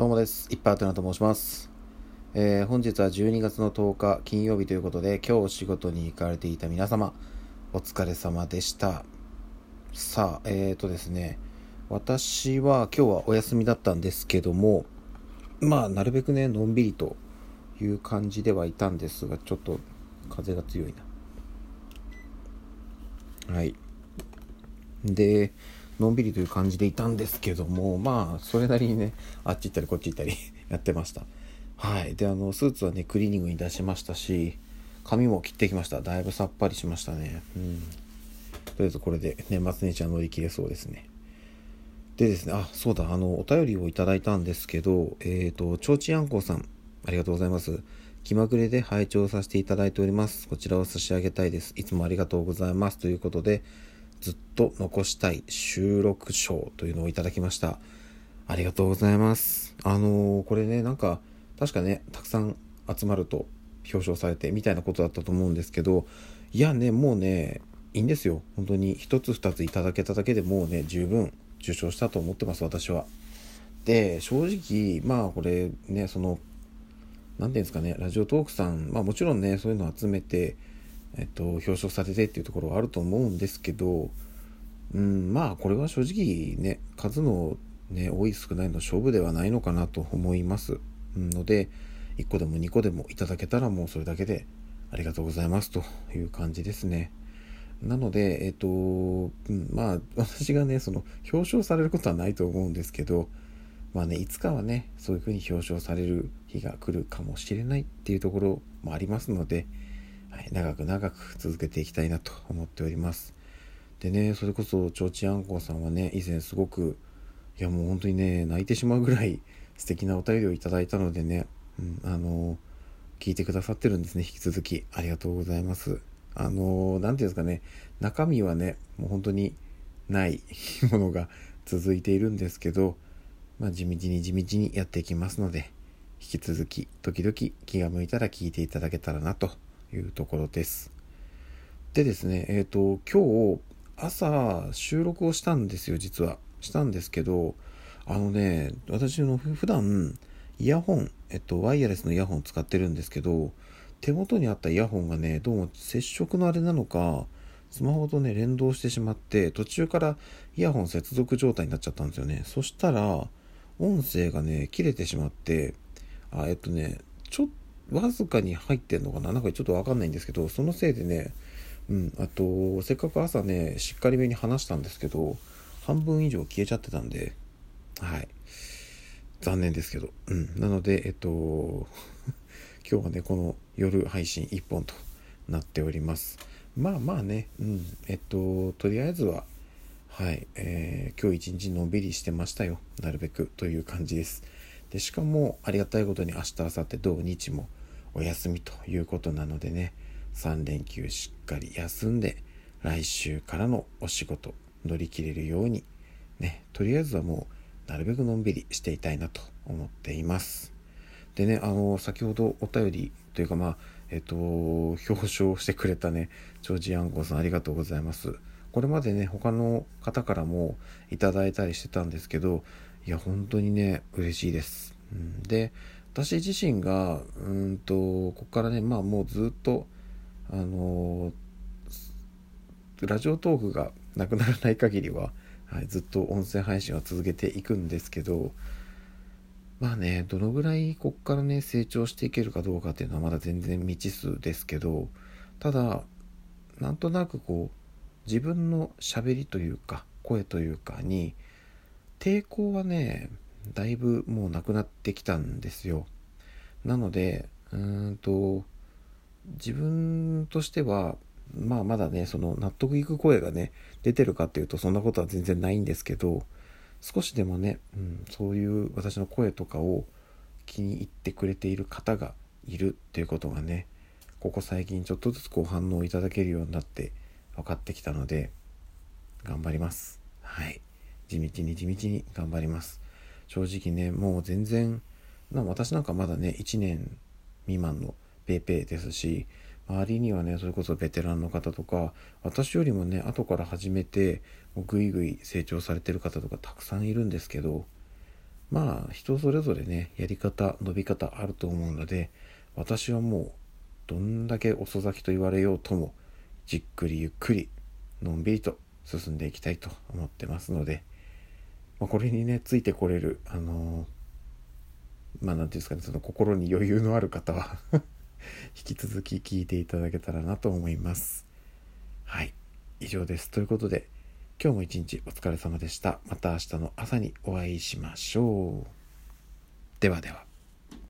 どうもです。いっぱいあてなと申します。えー本日は12月の10日金曜日ということで、今日お仕事に行かれていた皆様、お疲れ様でした。さあ、えーとですね、私は今日はお休みだったんですけども、まあ、なるべくね、のんびりという感じではいたんですが、ちょっと風が強いな。はい。で、のんびりという感じでいたんですけども、まあ、それなりにね、あっち行ったりこっち行ったり やってました。はい。で、あの、スーツはね、クリーニングに出しましたし、髪も切ってきました。だいぶさっぱりしましたね。うん。とりあえずこれで年末年始は乗り切れそうですね。でですね、あ、そうだ、あの、お便りをいただいたんですけど、えっ、と、ちょうちんあんこうさん、ありがとうございます。気まぐれで拝聴させていただいております。こちらを差し上げたいです。いつもありがとうございます。ということで、ずっと残したい収録賞というのをいただきました。ありがとうございます。あのーこれね、なんか、確かね、たくさん集まると表彰されてみたいなことだったと思うんですけど、いやね、もうね、いいんですよ。本当に一つ二ついただけただけでもうね、十分受賞したと思ってます、私は。で、正直、まあこれね、その、なんていうんですかね、ラジオトークさん、まあもちろんね、そういうの集めて、えっと、表彰されてっていうところはあると思うんですけど、うん、まあこれは正直ね、数のね、多い少ないの勝負ではないのかなと思います。ので、1個でも2個でもいただけたらもうそれだけでありがとうございますという感じですね。なので、えっと、うんまあ私がね、その表彰されることはないと思うんですけど、まあね、いつかはね、そういうふうに表彰される日が来るかもしれないっていうところもありますので、はい、長く長く続けていきたいなと思っております。でね、それこそ、ちょうちあんこさんはね、以前すごく、いやもう本当にね、泣いてしまうぐらい 素敵なお便りをいただいたのでね、うん、あの、聞いてくださってるんですね、引き続き。ありがとうございます。あの、なんていうんですかね、中身はね、もう本当に ない ものが続いているんですけど、まあ地道に地道にやっていきますので、引き続き、時々気が向いたら聞いていただけたらなというところです。でですね、えっ、と、今日、朝収録をしたんですよ、実は。したんですけど、あのね、私の普段、イヤホン、えっと、ワイヤレスのイヤホン使ってるんですけど、手元にあったイヤホンがね、どうも接触のあれなのか、スマホとね、連動してしまって、途中からイヤホン接続状態になっちゃったんですよね。そしたら、音声がね、切れてしまって、あ、えっとね、ちょっわずかに入ってんのかな？なんかちょっとわかんないんですけど、そのせいでね、うん、あと、せっかく朝ね、しっかりめに話したんですけど、半分以上消えちゃってたんで、はい。残念ですけど。うん。なので、えっと、今日はね、この夜配信1本となっております。まあまあね、うん。えっと、とりあえずは、はい、えー今日一日のんびりしてましたよ。なるべくという感じです。で、しかも、ありがたいことに明日、明後日、土日もお休みということなのでね、3連休しっかり休んで、来週からのお仕事乗り切れるように、ね、とりあえずはもう、なるべくのんびりしていたいなと思っています。でね、あの、先ほどお便りというか、まあ、えっと、表彰してくれたね、ジョージアンコさんありがとうございます。これまでね、他の方からもいただいたりしてたんですけど、いや、本当にね、嬉しいです。うん、で、私自身が、うんと、ここからね、まあもうずっと、あのラジオトークがなくならない限りは、はい、ずっと音声配信は続けていくんですけど、まあね、どのぐらいこっからね、成長していけるかどうかっていうのはまだ全然未知数ですけど、ただ、なんとなくこう、自分の喋りというか、声というかに、抵抗はね、だいぶもうなくなってきたんですよ。なので、うんと、自分としては、まあまだね、その納得いく声がね、出てるかっていうとそんなことは全然ないんですけど、少しでもね、うん、そういう私の声とかを気に入ってくれている方がいるっていうことがね、ここ最近ちょっとずつこう反応いただけるようになって分かってきたので、頑張ります。はい。地道に地道に頑張ります。正直ね、もう全然、な私なんかまだね、1年未満のペーペーですし、周りにはね、それこそベテランの方とか、私よりもね、後から始めて、もうぐいぐい成長されてる方とかたくさんいるんですけど、まあ人それぞれねやり方伸び方あると思うので私はもうどんだけ遅咲きと言われようともじっくりゆっくりのんびりと進んでいきたいと思ってますので、まあ、これにねついてこれるあのー、まあ何て言うんですかねその心に余裕のある方は 引き続き聞いていただけたらなと思います。はい。以上です。ということで今日も一日お疲れ様でした。また明日の朝にお会いしましょう。ではでは。